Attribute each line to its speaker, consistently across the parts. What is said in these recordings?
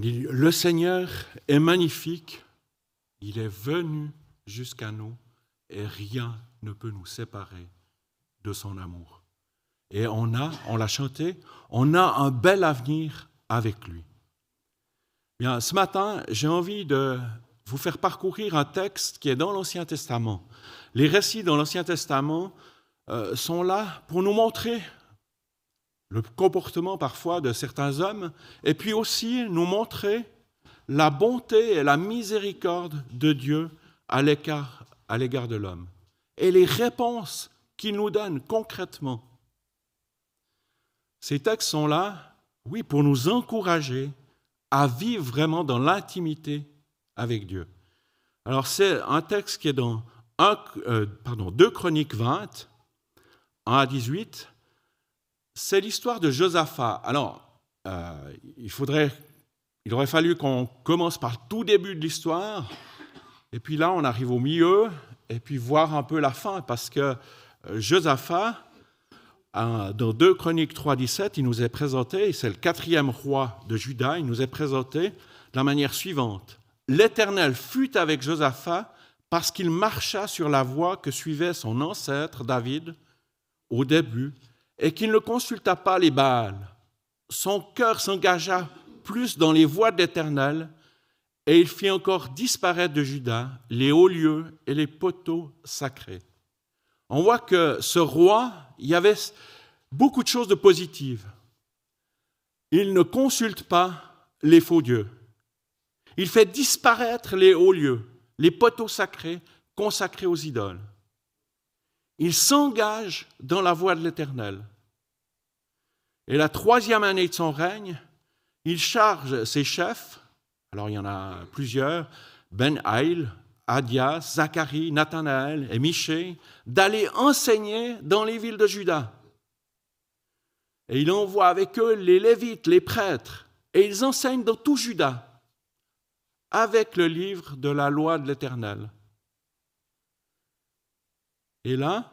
Speaker 1: Le Seigneur est magnifique, il est venu jusqu'à nous et rien ne peut nous séparer de son amour. Et on a, on l'a chanté, on a un bel avenir avec lui. Bien, ce matin, j'ai envie de vous faire parcourir un texte qui est dans l'Ancien Testament. Les récits dans l'Ancien Testament euh, sont là pour nous montrer le comportement parfois de certains hommes, et puis aussi nous montrer la bonté et la miséricorde de Dieu à l'égard de l'homme, et les réponses qu'il nous donne concrètement. Ces textes sont là, oui, pour nous encourager à vivre vraiment dans l'intimité avec Dieu. Alors c'est un texte qui est dans euh, pardon, 2 Chroniques 20, 1 à 18. C'est l'histoire de Josaphat. Alors, euh, il, faudrait, il aurait fallu qu'on commence par le tout début de l'histoire, et puis là on arrive au milieu, et puis voir un peu la fin, parce que euh, Josaphat, dans 2 Chroniques 3, 17, il nous est présenté, c'est le quatrième roi de Juda, il nous est présenté de la manière suivante. L'Éternel fut avec Josaphat parce qu'il marcha sur la voie que suivait son ancêtre David au début et qu'il ne consulta pas les Baals. Son cœur s'engagea plus dans les voies de l'Éternel et il fit encore disparaître de Juda les hauts lieux et les poteaux sacrés. On voit que ce roi, il y avait beaucoup de choses de positives. Il ne consulte pas les faux dieux. Il fait disparaître les hauts lieux, les poteaux sacrés consacrés aux idoles. Il s'engage dans la voie de l'Éternel. Et la troisième année de son règne, il charge ses chefs, alors il y en a plusieurs, Ben Haïl, Adias, Zacharie, Nathanaël et Michée, d'aller enseigner dans les villes de Juda. Et il envoie avec eux les Lévites, les prêtres, et ils enseignent dans tout Juda avec le livre de la loi de l'Éternel. Et là,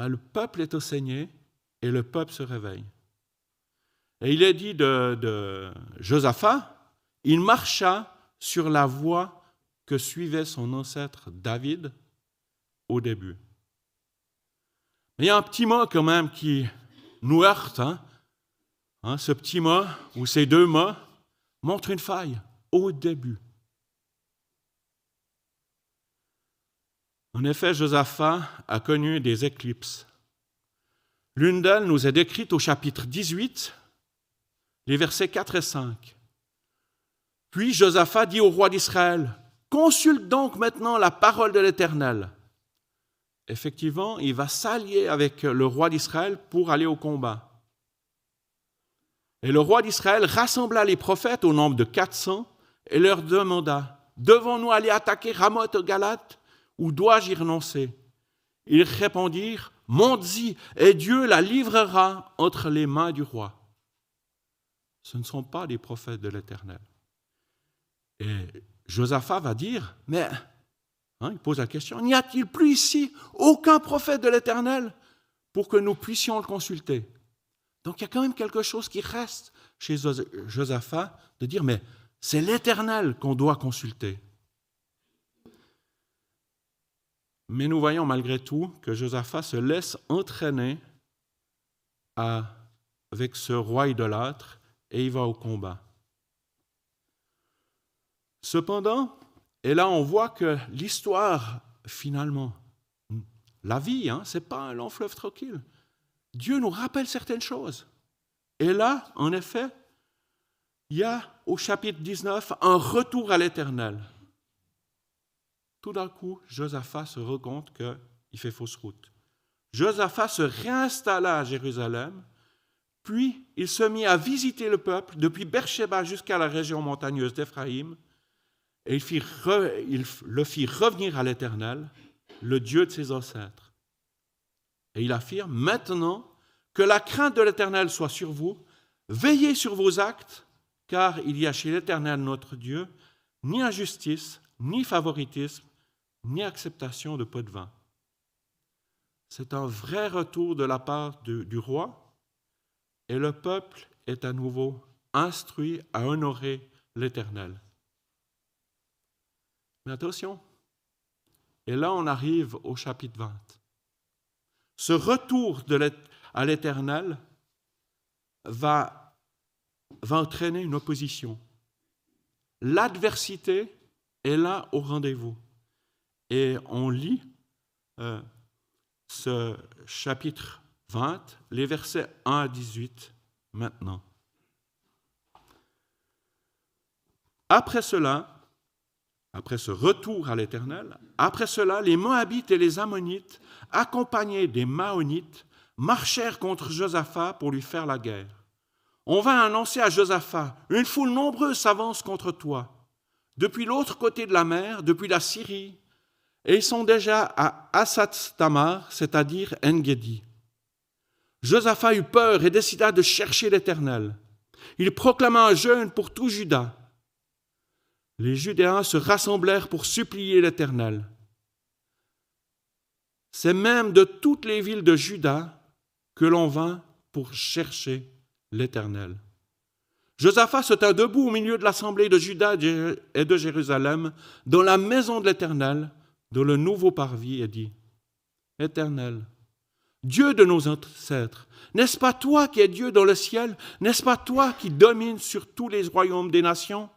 Speaker 1: ben, le peuple est enseigné et le peuple se réveille. Et il est dit de, de Josaphat, il marcha sur la voie que suivait son ancêtre David au début. il y a un petit mot quand même qui nous heurte. Hein. Hein, ce petit mot, ou ces deux mots, montrent une faille au début. En effet, Josaphat a connu des éclipses. L'une d'elles nous est décrite au chapitre 18, les versets 4 et 5. Puis Josaphat dit au roi d'Israël, Consulte donc maintenant la parole de l'Éternel. Effectivement, il va s'allier avec le roi d'Israël pour aller au combat. Et le roi d'Israël rassembla les prophètes au nombre de 400 et leur demanda Devons-nous aller attaquer Ramoth Galate ou dois-je y renoncer? Ils répondirent Monte-y et Dieu la livrera entre les mains du roi. Ce ne sont pas des prophètes de l'Éternel. Et Josaphat va dire Mais, hein, il pose la question N'y a-t-il plus ici aucun prophète de l'Éternel pour que nous puissions le consulter? Donc il y a quand même quelque chose qui reste chez Josaphat de dire Mais c'est l'Éternel qu'on doit consulter. Mais nous voyons malgré tout que Josaphat se laisse entraîner avec ce roi idolâtre et il va au combat. Cependant, et là on voit que l'histoire, finalement, la vie, hein, ce n'est pas un long fleuve tranquille. Dieu nous rappelle certaines choses. Et là, en effet, il y a au chapitre 19 un retour à l'éternel. Tout d'un coup, Josaphat se rend compte qu'il fait fausse route. Josaphat se réinstalla à Jérusalem, puis il se mit à visiter le peuple depuis Beersheba jusqu'à la région montagneuse d'Éphraïm, et il, il le fit revenir à l'Éternel, le Dieu de ses ancêtres. Et il affirme, maintenant que la crainte de l'Éternel soit sur vous, veillez sur vos actes, car il y a chez l'Éternel notre Dieu ni injustice, ni favoritisme, ni acceptation de peu de vin. C'est un vrai retour de la part du roi, et le peuple est à nouveau instruit à honorer l'Éternel. Mais attention, et là on arrive au chapitre 20. Ce retour à l'Éternel va, va entraîner une opposition. L'adversité est là au rendez-vous. Et on lit euh, ce chapitre 20, les versets 1 à 18 maintenant. Après cela, après ce retour à l'Éternel, après cela, les Moabites et les Ammonites, accompagnés des Maonites, marchèrent contre Josaphat pour lui faire la guerre. On vint annoncer à Josaphat, une foule nombreuse s'avance contre toi, depuis l'autre côté de la mer, depuis la Syrie, et ils sont déjà à Assat Tamar, c'est-à-dire Engedi. Josaphat eut peur et décida de chercher l'Éternel. Il proclama un jeûne pour tout Juda. Les Judéens se rassemblèrent pour supplier l'Éternel. C'est même de toutes les villes de Juda que l'on vint pour chercher l'Éternel. Josaphat se tint debout au milieu de l'assemblée de Juda et de Jérusalem, dans la maison de l'Éternel, dans le nouveau parvis, et dit Éternel, Dieu de nos ancêtres, n'est-ce pas toi qui es Dieu dans le ciel? N'est-ce pas toi qui domines sur tous les royaumes des nations?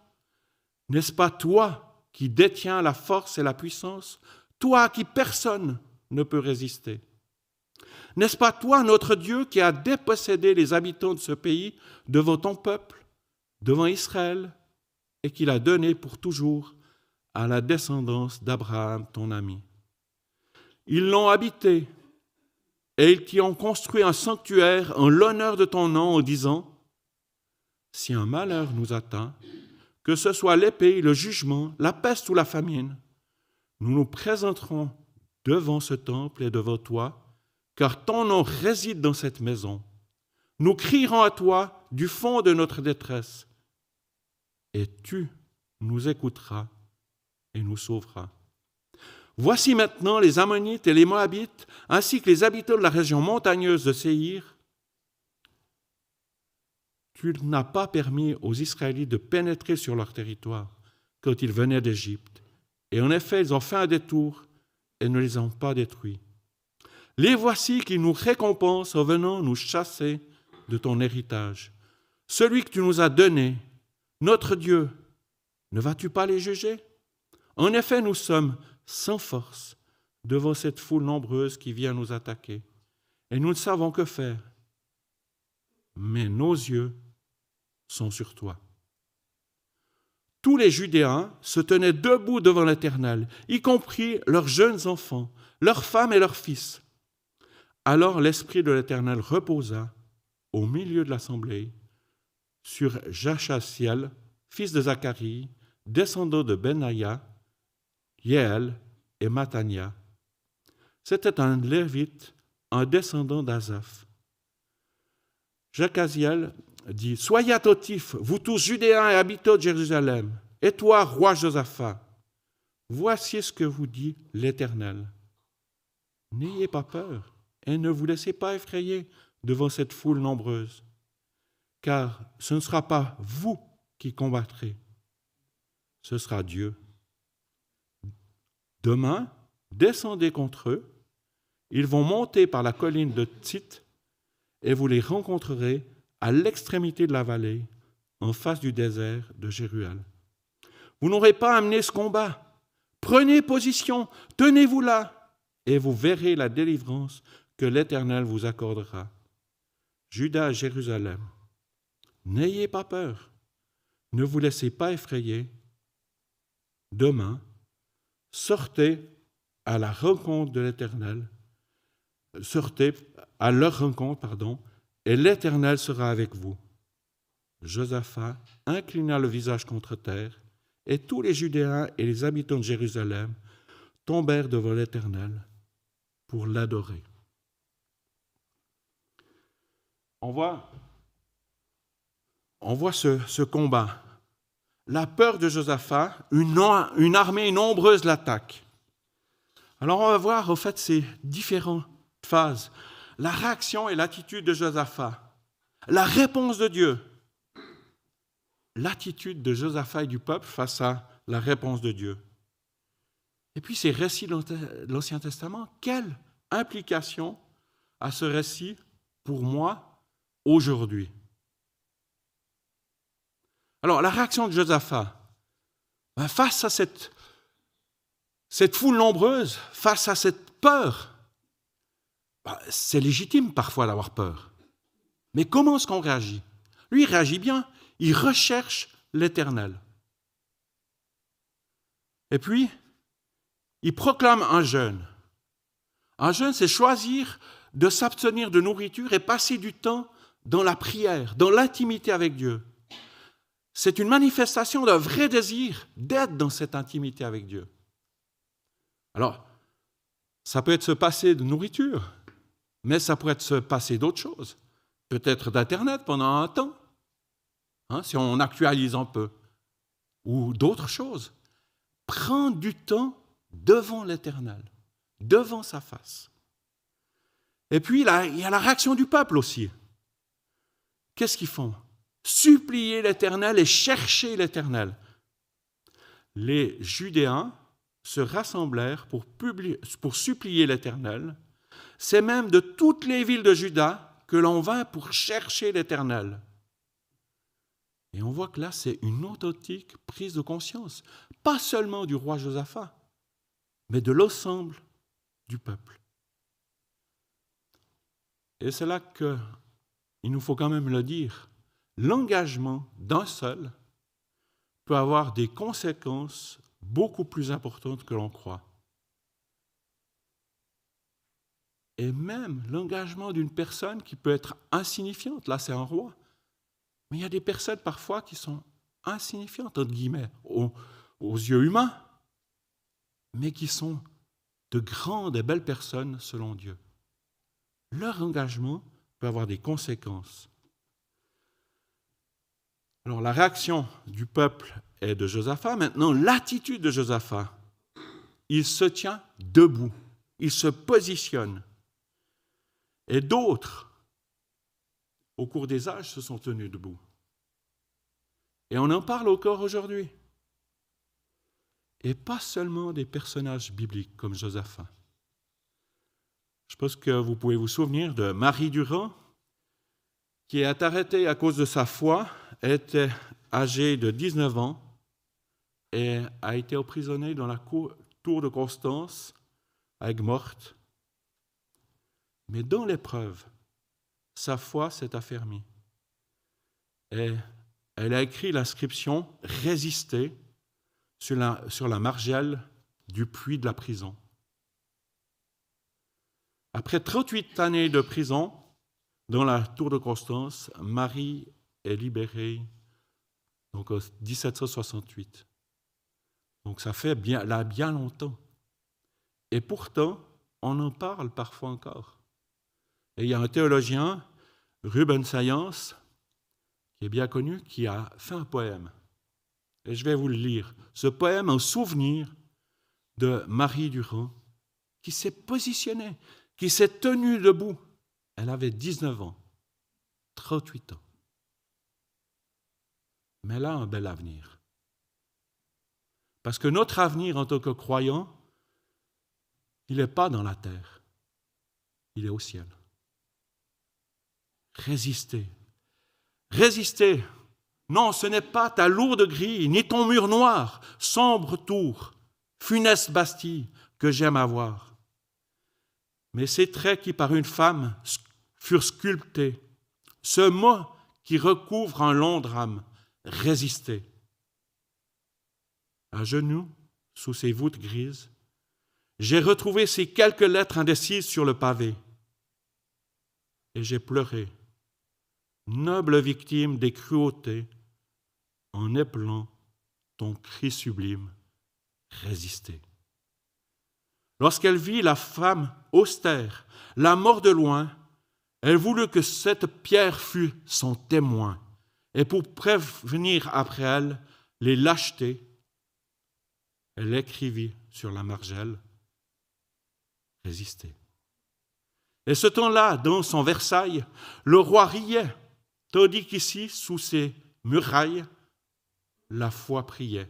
Speaker 1: N'est-ce pas toi qui détiens la force et la puissance? Toi qui personne ne peut résister. N'est-ce pas toi, notre Dieu, qui a dépossédé les habitants de ce pays devant ton peuple, devant Israël, et qui l'a donné pour toujours à la descendance d'Abraham, ton ami Ils l'ont habité et ils t'y ont construit un sanctuaire en l'honneur de ton nom en disant, Si un malheur nous atteint, que ce soit l'épée, le jugement, la peste ou la famine, nous nous présenterons devant ce temple et devant toi, car ton nom réside dans cette maison. Nous crierons à toi du fond de notre détresse, et tu nous écouteras et nous sauveras. Voici maintenant les Ammonites et les Moabites, ainsi que les habitants de la région montagneuse de Séhir. Tu n'as pas permis aux Israélites de pénétrer sur leur territoire quand ils venaient d'Égypte. Et en effet, ils ont fait un détour et ne les ont pas détruits. Les voici qui nous récompensent en venant nous chasser de ton héritage. Celui que tu nous as donné, notre Dieu, ne vas-tu pas les juger? En effet, nous sommes sans force devant cette foule nombreuse qui vient nous attaquer. Et nous ne savons que faire. Mais nos yeux sont sur toi. Tous les Judéens se tenaient debout devant l'Éternel, y compris leurs jeunes enfants, leurs femmes et leurs fils. Alors l'Esprit de l'Éternel reposa au milieu de l'assemblée sur Jachasiel, fils de Zacharie, descendant de Benaïa, Yéel et Matania. C'était un Lévite, un descendant d'Azaph. Jacaziel dit Soyez attentifs, vous tous Judéens et habitants de Jérusalem, et toi, roi Josaphat. Voici ce que vous dit l'Éternel. N'ayez pas peur et ne vous laissez pas effrayer devant cette foule nombreuse, car ce ne sera pas vous qui combattrez, ce sera Dieu. Demain, descendez contre eux, ils vont monter par la colline de Tsit, et vous les rencontrerez à l'extrémité de la vallée, en face du désert de Jérual. Vous n'aurez pas amené ce combat. Prenez position, tenez-vous là, et vous verrez la délivrance que l'Éternel vous accordera. Judas et Jérusalem, n'ayez pas peur, ne vous laissez pas effrayer. Demain, sortez à la rencontre de l'Éternel, sortez à leur rencontre, pardon, et l'Éternel sera avec vous. Josaphat inclina le visage contre terre, et tous les Judéens et les habitants de Jérusalem tombèrent devant l'Éternel pour l'adorer. On voit, on voit ce, ce combat la peur de Josaphat, une, armée nombreuse l'attaque. Alors on va voir au fait ces différentes phases. La réaction et l'attitude de Josaphat, la réponse de Dieu, l'attitude de Josaphat et du peuple face à la réponse de Dieu. Et puis ces récits de l'Ancien Testament, quelle implication a ce récit pour moi aujourd'hui? Alors la réaction de Josaphat, ben, face à cette, foule nombreuse, face à cette peur, ben, c'est légitime parfois d'avoir peur. Mais comment est-ce qu'on réagit? Lui, réagit bien. Il recherche l'éternel. Et puis, il proclame un jeûne. Un jeûne, c'est choisir de s'abstenir de nourriture et passer du temps dans la prière, dans l'intimité avec Dieu. C'est une manifestation d'un vrai désir d'être dans cette intimité avec Dieu. Alors, ça peut être se passer de nourriture, mais ça pourrait être se passer d'autres choses. Peut-être d'Internet pendant un temps, hein, si on actualise un peu, ou d'autres choses. Prendre du temps devant l'Éternel, devant sa face. Et puis, il y a la réaction du peuple aussi. Qu'est-ce qu'ils font? Supplier l'Éternel et chercher l'Éternel. Les Judéens se rassemblèrent pour, pour supplier l'Éternel. C'est même de toutes les villes de Juda que l'on vint pour chercher l'Éternel. Et on voit que là, c'est une authentique prise de conscience, pas seulement du roi Josaphat, mais de l'ensemble du peuple. Et c'est là qu'il nous faut quand même le dire, l'engagement d'un seul peut avoir des conséquences beaucoup plus importantes que l'on croit. Et même l'engagement d'une personne qui peut être insignifiante, là c'est un roi, mais il y a des personnes parfois qui sont insignifiantes, entre guillemets, aux, yeux humains, mais qui sont de grandes et belles personnes selon Dieu. Leur engagement peut avoir des conséquences. Alors la réaction du peuple est de Josaphat. Maintenant, l'attitude de Josaphat, il se tient debout, il se positionne. Et d'autres, au cours des âges, se sont tenus debout. Et on en parle encore aujourd'hui et pas seulement des personnages bibliques comme Josaphat. Je pense que vous pouvez vous souvenir de Marie Durand, qui est arrêtée à cause de sa foi, était âgée de 19 ans et a été emprisonnée dans la tour de Constance avec morte. Mais dans l'épreuve, sa foi s'est affermie. Et elle a écrit l'inscription Résister sur la, sur la margelle du puits de la prison. Après 38 années de prison, dans la tour de Constance, Marie est libérée donc en 1768. Donc ça fait bien, là bien longtemps. Et pourtant, on en parle parfois encore. Et il y a un théologien, Ruben Sayance, qui est bien connu, qui a fait un poème et je vais vous le lire. Ce poème en souvenir de Marie Durand, qui s'est positionnée, qui s'est tenue debout. Elle avait 19 ans, 38 ans. Mais elle a un bel avenir. Parce que notre avenir en tant que croyant, il n'est pas dans la terre, il est au ciel. Résistez. Résistez non, ce n'est pas ta lourde grille, ni ton mur noir, sombre tour, funeste Bastille que j'aime avoir. Mais ces traits qui par une femme furent sculptés, ce mot qui recouvre un long drame, résister. À genoux, sous ces voûtes grises, j'ai retrouvé ces quelques lettres indécises sur le pavé. Et j'ai pleuré noble victime des cruautés, en épelant ton cri sublime, résister. Lorsqu'elle vit la femme austère, la mort de loin, elle voulut que cette pierre fût son témoin, et pour prévenir après elle les lâchetés, elle écrivit sur la margelle Résister. Et ce temps-là, dans son Versailles, le roi riait tandis qu'ici, sous ses murailles, la foi priait.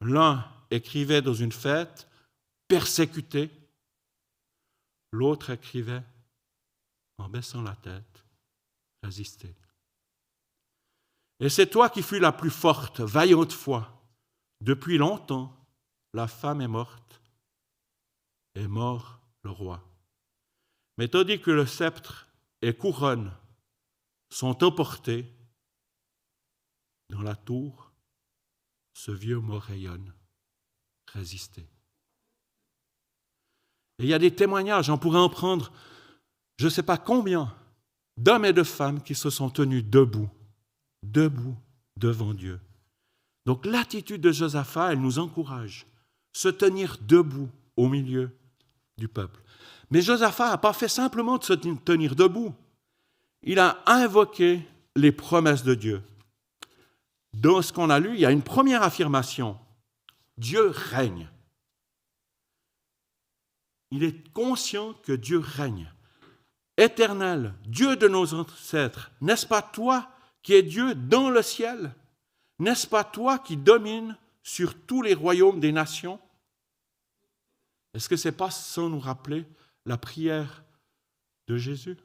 Speaker 1: L'un écrivait dans une fête, persécuté. L'autre écrivait en baissant la tête, résister. Et c'est toi qui fus la plus forte, vaillante foi. Depuis longtemps, la femme est morte, et mort le roi. Mais tandis que le sceptre et couronne sont emportés, dans la tour, ce vieux mot rayonne, résister. Et il y a des témoignages, on pourrait en prendre je ne sais pas combien d'hommes et de femmes qui se sont tenus debout, debout devant Dieu. Donc l'attitude de Josaphat, elle nous encourage, se tenir debout au milieu du peuple. Mais Josaphat n'a pas fait simplement de se tenir debout, il a invoqué les promesses de Dieu. Dans ce qu'on a lu, il y a une première affirmation. Dieu règne. Il est conscient que Dieu règne. Éternel, Dieu de nos ancêtres, n'est-ce pas toi qui es Dieu dans le ciel N'est-ce pas toi qui domines sur tous les royaumes des nations? Est-ce que ce n'est pas sans nous rappeler la prière de Jésus?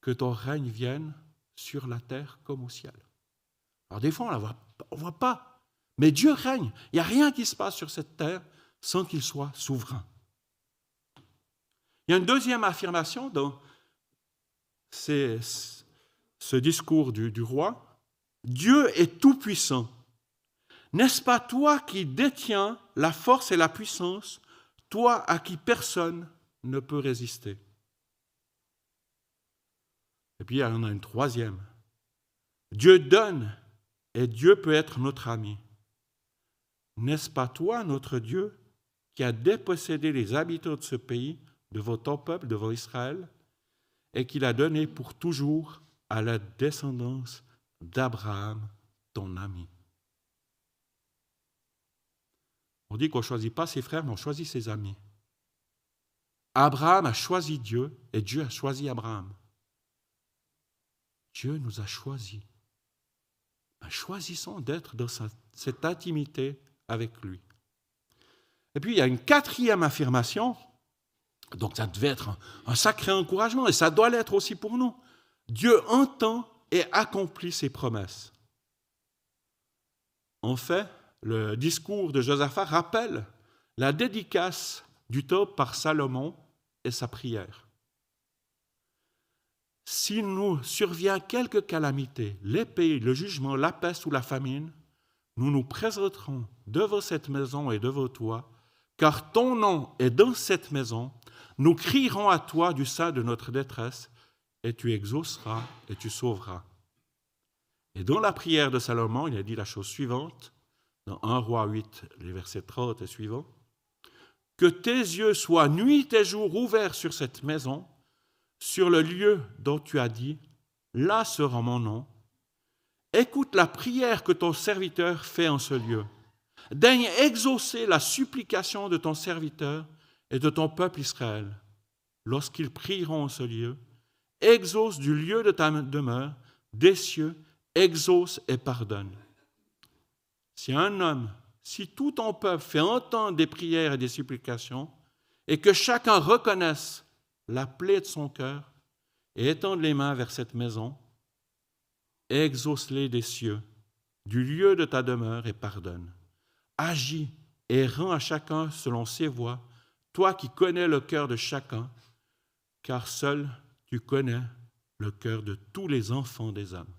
Speaker 1: Que ton règne vienne sur la terre comme au ciel. Alors des fois, on ne voit pas, mais Dieu règne. Il n'y a rien qui se passe sur cette terre sans qu'il soit souverain. Il y a une deuxième affirmation dans ce discours du, roi. Dieu est tout-puissant. N'est-ce pas toi qui détiens la force et la puissance, toi à qui personne ne peut résister? Et puis il y en a une troisième. Dieu donne et Dieu peut être notre ami. N'est-ce pas toi, notre Dieu, qui a dépossédé les habitants de ce pays de votre peuple, de votre Israël, et qu'il a donné pour toujours à la descendance d'Abraham, ton ami. On dit qu'on ne choisit pas ses frères, mais on choisit ses amis. Abraham a choisi Dieu et Dieu a choisi Abraham. Dieu nous a choisis. Ben, choisissons d'être dans cette intimité avec lui. Et puis il y a une quatrième affirmation donc ça devait être un, sacré encouragement et ça doit l'être aussi pour nous. Dieu entend et accomplit ses promesses. En fait, le discours de Josaphat rappelle la dédicace du top par Salomon et sa prière. S'il nous survient quelque calamité, l'épée, le jugement, la peste ou la famine, nous nous présenterons devant cette maison et devant toi, car ton nom est dans cette maison nous crierons à toi du sein de notre détresse, et tu exauceras et tu sauveras. Et dans la prière de Salomon, il a dit la chose suivante, dans 1 roi 8, les versets 30 et suivants, Que tes yeux soient nuit et jour ouverts sur cette maison, sur le lieu dont tu as dit, Là sera mon nom. Écoute la prière que ton serviteur fait en ce lieu. Daigne exaucer la supplication de ton serviteur et de ton peuple Israël, lorsqu'ils prieront en ce lieu, exauce du lieu de ta demeure, des cieux, exauce et pardonne. Si un homme, si tout ton peuple fait entendre des prières et des supplications, et que chacun reconnaisse la plaie de son cœur, et étende les mains vers cette maison, exauce-les des cieux, du lieu de ta demeure, et pardonne. Agis et rends à chacun selon ses voies, toi qui connais le cœur de chacun, car seul tu connais le cœur de tous les enfants des hommes.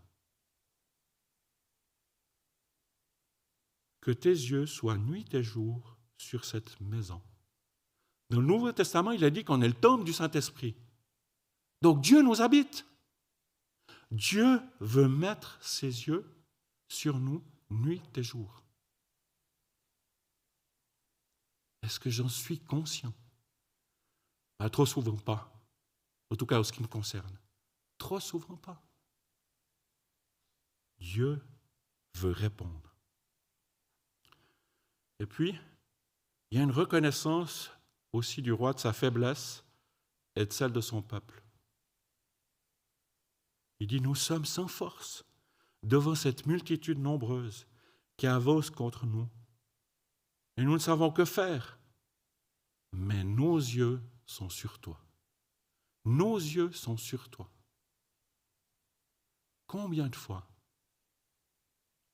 Speaker 1: Que tes yeux soient nuit et jour sur cette maison. Dans le Nouveau Testament, il a dit qu'on est le temple du Saint-Esprit. Donc Dieu nous habite. Dieu veut mettre ses yeux sur nous nuit et jour. Est-ce que j'en suis conscient? Trop souvent pas. En tout cas, en ce qui me concerne. Trop souvent pas. Dieu veut répondre. Et puis, il y a une reconnaissance aussi du roi de sa faiblesse et de celle de son peuple. Il dit, nous sommes sans force. devant cette multitude nombreuse qui avance contre nous. Et nous ne savons que faire. Mais nos yeux sont sur toi. Nos yeux sont sur toi. Combien de fois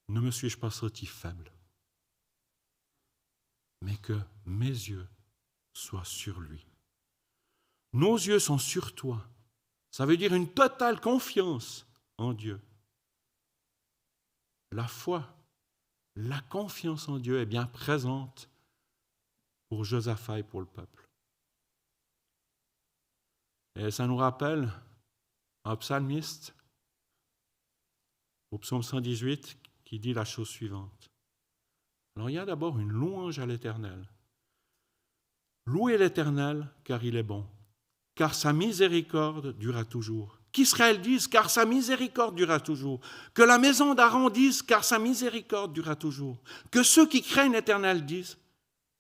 Speaker 1: ne me suis-je pas senti faible Mais que mes yeux soient sur lui? Nos yeux sont sur toi. Ça veut dire une totale confiance en Dieu. La foi, la confiance en Dieu est bien présente pour Josaphat et pour le peuple. Et ça nous rappelle un psalmiste au psaume 118 qui dit la chose suivante. Alors il y a d'abord une louange à l'Éternel. Louez l'Éternel car il est bon, car sa miséricorde durera toujours. Qu'Israël dise car sa miséricorde durera toujours. Que la maison d'Aaron dise car sa miséricorde durera toujours. Que ceux qui craignent l'Éternel disent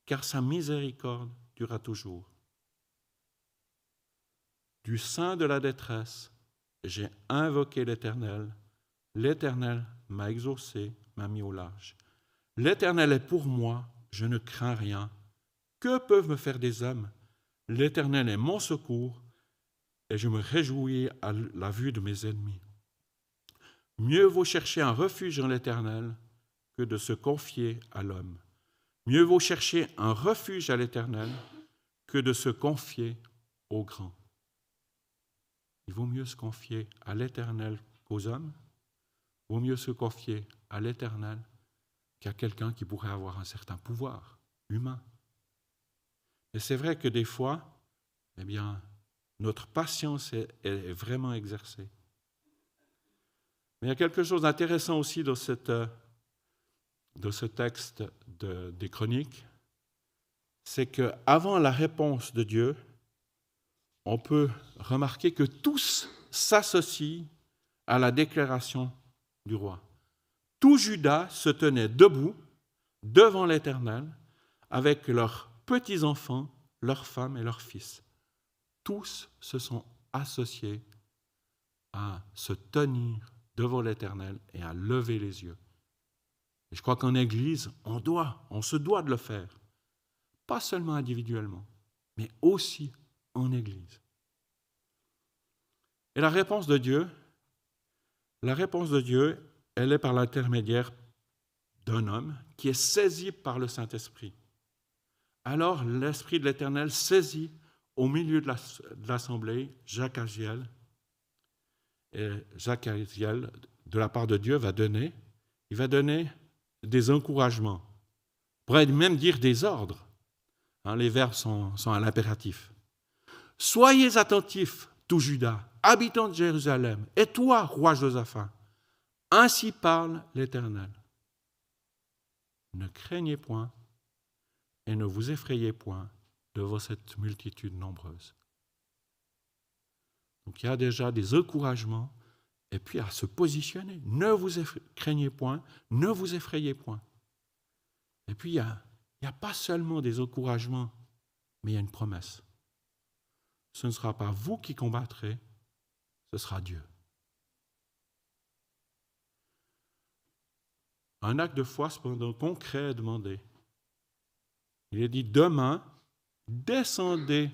Speaker 1: car sa miséricorde durera toujours. Du sein de la détresse, j'ai invoqué l'Éternel. L'Éternel m'a exaucé, m'a mis au large. L'Éternel est pour moi, je ne crains rien. Que peuvent me faire des hommes? L'Éternel est mon secours, et je me réjouis à la vue de mes ennemis. Mieux vaut chercher un refuge en l'Éternel que de se confier à l'homme. Mieux vaut chercher un refuge à l'Éternel que de se confier aux grands. Il vaut mieux se confier à l'Éternel qu'aux hommes. Il vaut mieux se confier à l'Éternel qu'à quelqu'un qui pourrait avoir un certain pouvoir humain. Et c'est vrai que des fois, eh bien, notre patience est, vraiment exercée. Mais il y a quelque chose d'intéressant aussi dans, cette, dans ce texte des chroniques, c'est qu'avant la réponse de Dieu, on peut remarquer que tous s'associent à la déclaration du roi. Tout Judas se tenait debout devant l'Éternel avec leurs petits-enfants, leurs femmes et leurs fils tous se sont associés à se tenir devant l'Éternel et à lever les yeux. Je crois qu'en Église, on doit, on se doit de le faire. Pas seulement individuellement, mais aussi en Église. Et la réponse de Dieu, la réponse de Dieu, elle est par l'intermédiaire d'un homme qui est saisi par le Saint-Esprit. Alors l'Esprit de l'Éternel saisit au milieu de l'assemblée, Jacques Agiel, et Jacques Agiel, de la part de Dieu, va donner, il va donner des encouragements, pourrait même dire des ordres. Hein, les verbes sont à l'impératif. Soyez attentifs, tout Judas, habitants de Jérusalem, et toi, roi Josaphat. Ainsi parle l'Éternel. Ne craignez point et ne vous effrayez point, devant cette multitude nombreuse. Donc il y a déjà des encouragements et puis à se positionner. Ne vous craignez point, ne vous effrayez point. Et puis il n'y a, a pas seulement des encouragements, mais il y a une promesse. Ce ne sera pas vous qui combattrez, ce sera Dieu. Un acte de foi cependant concret est demandé. Il est dit demain, descendez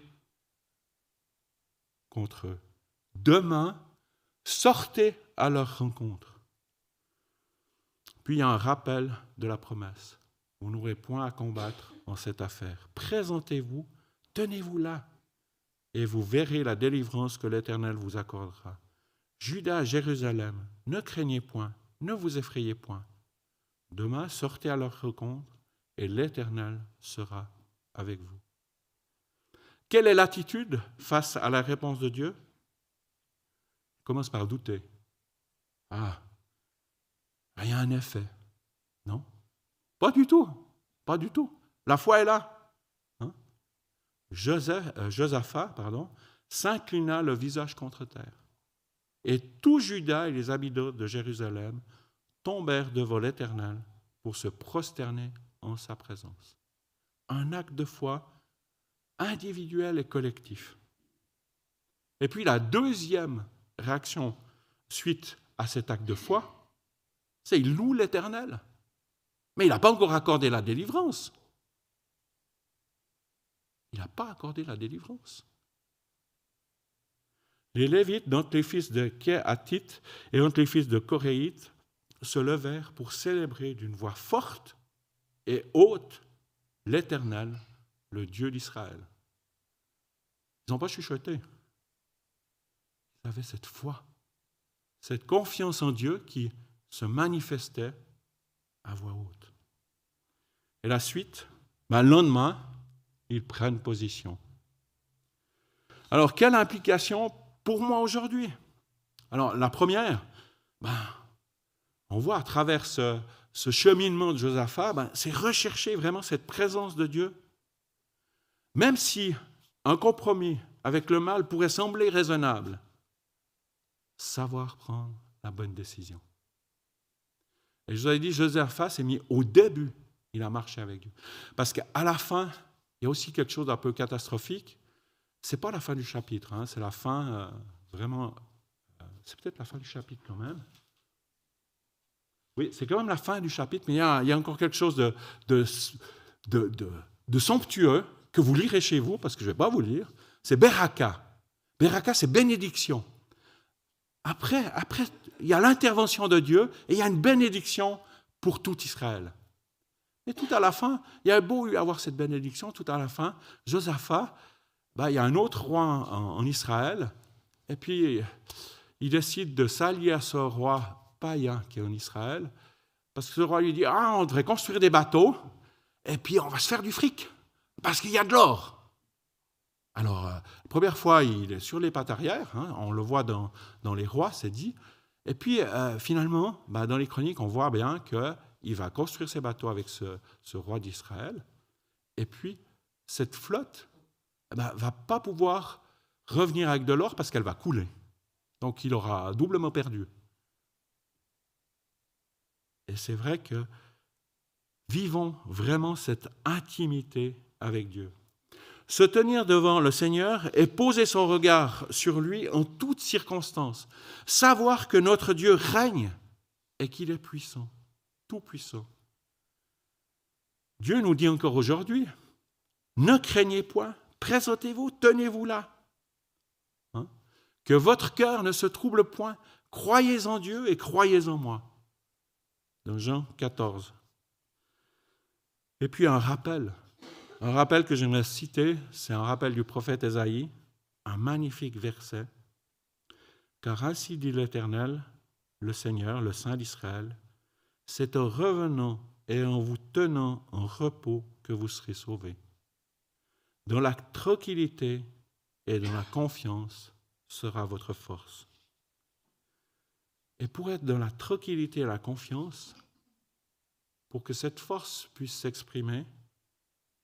Speaker 1: contre eux. Demain, sortez à leur rencontre. Puis il y a un rappel de la promesse. Vous n'aurez point à combattre en cette affaire. Présentez-vous, tenez-vous là, et vous verrez la délivrance que l'Éternel vous accordera. Judas, Jérusalem, ne craignez point, ne vous effrayez point. Demain, sortez à leur rencontre, et l'Éternel sera avec vous. Quelle est l'attitude face à la réponse de Dieu? Commence par douter. Ah, rien un effet. Non Pas du tout. Pas du tout. La foi est là. Euh, Josaphat s'inclina le visage contre terre. Et tout Judas et les habitants de Jérusalem tombèrent devant l'Éternel pour se prosterner en sa présence. Un acte de foi individuel et collectif. Et puis la deuxième réaction suite à cet acte de foi, C'est il loue l'Éternel. Mais il n'a pas encore accordé la délivrance. Il n'a pas accordé la délivrance. Les Lévites, dont les fils de Kéhatit et dont les fils de Coréite, se levèrent pour célébrer d'une voix forte et haute l'Éternel, le Dieu d'Israël. Ils n'ont pas chuchoté. Ils avaient cette foi, cette confiance en Dieu qui se manifestait à voix haute. Et la suite, ben, le lendemain, ils prennent position. Alors, quelle implication pour moi aujourd'hui? Alors, la première, ben, on voit à travers ce, cheminement de Josaphat, ben, c'est rechercher vraiment cette présence de Dieu. Même si un compromis avec le mal pourrait sembler raisonnable, savoir prendre la bonne décision. Et je vous avais dit, Josaphat s'est mis au début, il a marché avec Dieu. Parce qu'à la fin, il y a aussi quelque chose d'un peu catastrophique. Ce n'est pas la fin du chapitre, hein, c'est la fin, euh, vraiment, euh, c'est peut-être la fin du chapitre quand même. Oui, c'est quand même la fin du chapitre, mais il y a, encore quelque chose de, somptueux que vous lirez chez vous, parce que je ne vais pas vous lire. C'est Beraka. Beraka, c'est bénédiction. Après, après, il y a l'intervention de Dieu et il y a une bénédiction pour tout Israël. Et tout à la fin, il y a beau avoir cette bénédiction, tout à la fin, Josaphat, ben, il y a un autre roi en, Israël, et puis il décide de s'allier à ce roi païen qui est en Israël, parce que ce roi lui dit, ah, on devrait construire des bateaux, et puis on va se faire du fric, parce qu'il y a de l'or. Alors, euh, première fois, il est sur les pattes arrière, hein, on le voit dans, dans les rois, c'est dit, et puis euh, finalement, ben, dans les chroniques, on voit bien que il va construire ses bateaux avec ce, roi d'Israël, et puis cette flotte ne eh ben, va pas pouvoir revenir avec de l'or parce qu'elle va couler. Donc il aura doublement perdu. Et c'est vrai que vivons vraiment cette intimité avec Dieu. Se tenir devant le Seigneur et poser son regard sur lui en toutes circonstances. Savoir que notre Dieu règne et qu'il est puissant tout-puissant. Dieu nous dit encore aujourd'hui, ne craignez point, présentez-vous, tenez-vous là. Hein? Que votre cœur ne se trouble point, croyez en Dieu et croyez en moi. Dans Jean 14. Et puis un rappel, un rappel que j'aimerais citer, c'est un rappel du prophète Esaïe, un magnifique verset. Car ainsi dit l'Éternel, le Seigneur, le Saint d'Israël, c'est en revenant et en vous tenant en repos que vous serez sauvés. Dans la tranquillité et dans la confiance sera votre force. Et pour être dans la tranquillité et la confiance, pour que cette force puisse s'exprimer,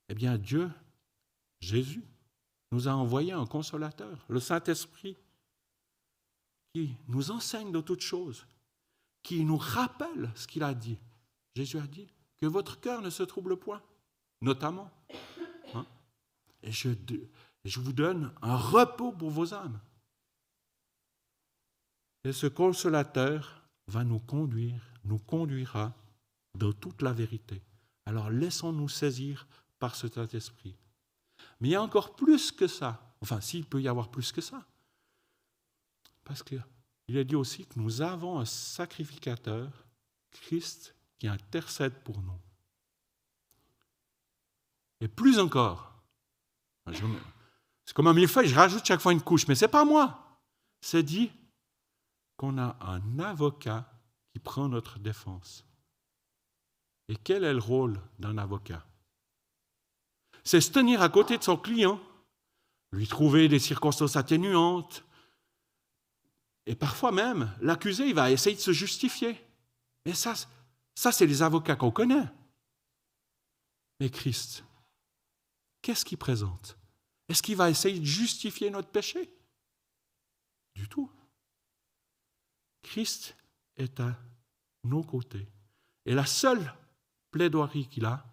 Speaker 1: eh bien Dieu, Jésus, nous a envoyé un consolateur, le Saint-Esprit, qui nous enseigne de toutes choses, qui nous rappelle ce qu'il a dit. Jésus a dit que votre cœur ne se trouble point, notamment. Hein. Et je, je vous donne un repos pour vos âmes. Et ce consolateur va nous conduire, nous conduira dans toute la vérité. Alors laissons-nous saisir par ce Saint-Esprit. Mais il y a encore plus que ça. Enfin, s'il peut y avoir plus que ça. Parce que il est dit aussi que nous avons un sacrificateur, Christ, qui intercède pour nous. Et plus encore, c'est comme un millefeuille, je rajoute chaque fois une couche, mais ce n'est pas moi. C'est dit qu'on a un avocat qui prend notre défense. Et quel est le rôle d'un avocat? C'est se tenir à côté de son client, lui trouver des circonstances atténuantes, et parfois même, l'accusé, il va essayer de se justifier. Mais ça, ça c'est les avocats qu'on connaît. Mais Christ, qu'est-ce qu'il présente? Est-ce qu'il va essayer de justifier notre péché? Du tout. Christ est à nos côtés. Et la seule plaidoirie qu'il a,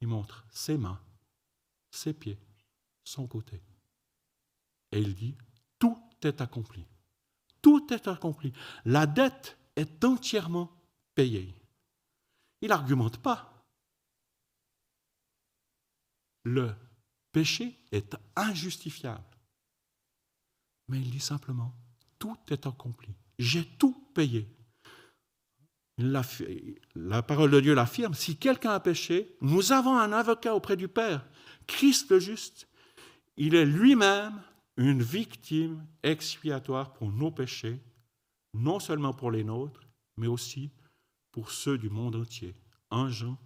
Speaker 1: il montre ses mains, ses pieds, son côté. Et il dit, tout est accompli. Tout est accompli. La dette est entièrement payé. Il n'argumente pas. Le péché est injustifiable. Mais il dit simplement, tout est accompli. J'ai tout payé. La, parole de Dieu l'affirme, si quelqu'un a péché, nous avons un avocat auprès du Père, Christ le juste. Il est lui-même une victime expiatoire pour nos péchés, non seulement pour les nôtres, mais aussi pour ceux du monde entier. 1 Jean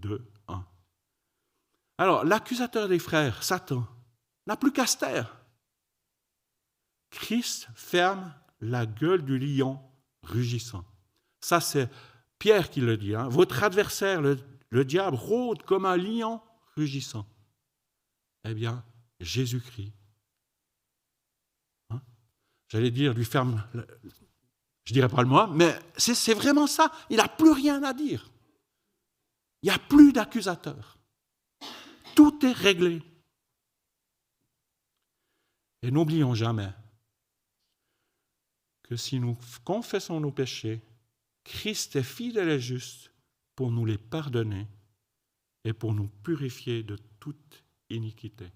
Speaker 1: 2, 1. Alors, l'accusateur des frères, Satan, n'a plus qu'à se taire. Christ ferme la gueule du lion rugissant. Ça, c'est Pierre qui le dit. Hein. Votre adversaire, le, le diable, rôde comme un lion rugissant. Eh bien, Jésus-Christ, j'allais dire, lui ferme, je dirais pas le moi, mais c'est vraiment ça. Il n'a plus rien à dire. Il n'y a plus d'accusateur. Tout est réglé. Et n'oublions jamais que si nous confessons nos péchés, Christ est fidèle et juste pour nous les pardonner et pour nous purifier de toute iniquité.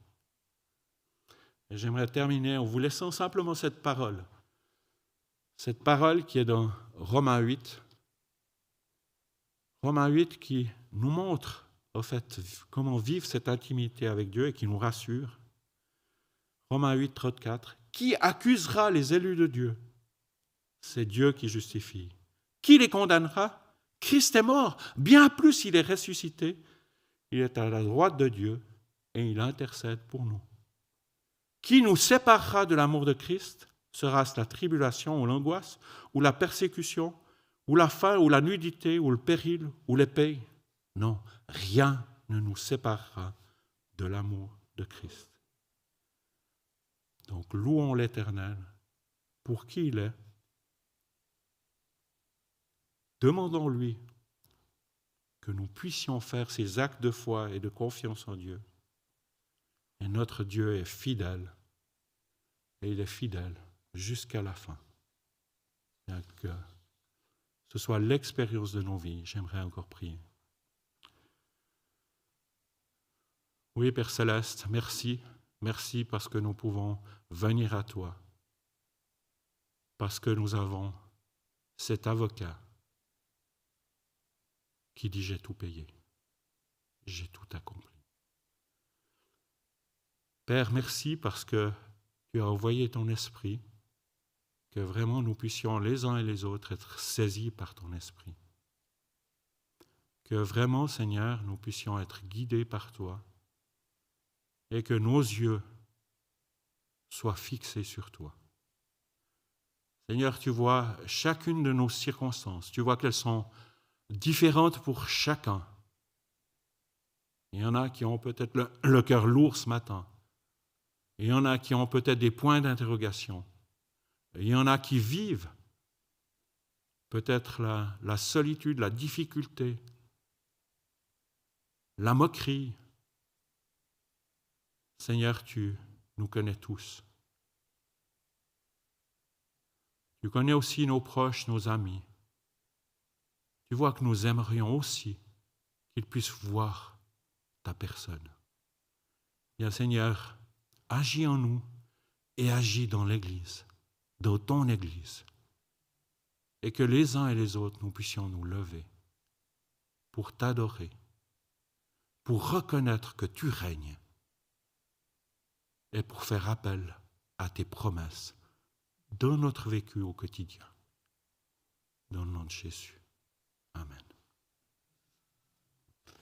Speaker 1: J'aimerais terminer en vous laissant simplement cette parole. Cette parole qui est dans Romains 8. Romains 8 qui nous montre au fait comment vivre cette intimité avec Dieu et qui nous rassure. Romains 8, 34. Qui accusera les élus de Dieu? C'est Dieu qui justifie. Qui les condamnera? Christ est mort. Bien plus, il est ressuscité. Il est à la droite de Dieu et il intercède pour nous. Qui nous séparera de l'amour de Christ Sera-ce la tribulation ou l'angoisse, ou la persécution, ou la faim, ou la nudité, ou le péril, ou l'épée Non, rien ne nous séparera de l'amour de Christ. Donc louons l'Éternel pour qui il est Demandons-lui que nous puissions faire ces actes de foi et de confiance en Dieu. Et notre Dieu est fidèle, et il est fidèle jusqu'à la fin. Que ce soit l'expérience de nos vies, j'aimerais encore prier. Oui, Père céleste, merci, merci parce que nous pouvons venir à toi, parce que nous avons cet avocat qui dit j'ai tout payé, j'ai tout accompli. Père, merci parce que tu as envoyé ton esprit, que vraiment nous puissions les uns et les autres être saisis par ton esprit. Que vraiment, Seigneur, nous puissions être guidés par toi et que nos yeux soient fixés sur toi. Seigneur, tu vois chacune de nos circonstances, tu vois qu'elles sont différentes pour chacun. Il y en a qui ont peut-être le, cœur lourd ce matin. Il y en a qui ont peut-être des points d'interrogation. Il y en a qui vivent peut-être la, solitude, la difficulté, la moquerie. Seigneur, tu nous connais tous. Tu connais aussi nos proches, nos amis tu vois que nous aimerions aussi qu'ils puissent voir ta personne. Bien Seigneur, agis en nous et agis dans l'Église, dans ton Église, et que les uns et les autres, nous puissions nous lever pour t'adorer, pour reconnaître que tu règnes et pour faire appel à tes promesses dans notre vécu au quotidien. Dans le nom de Jésus. Amen.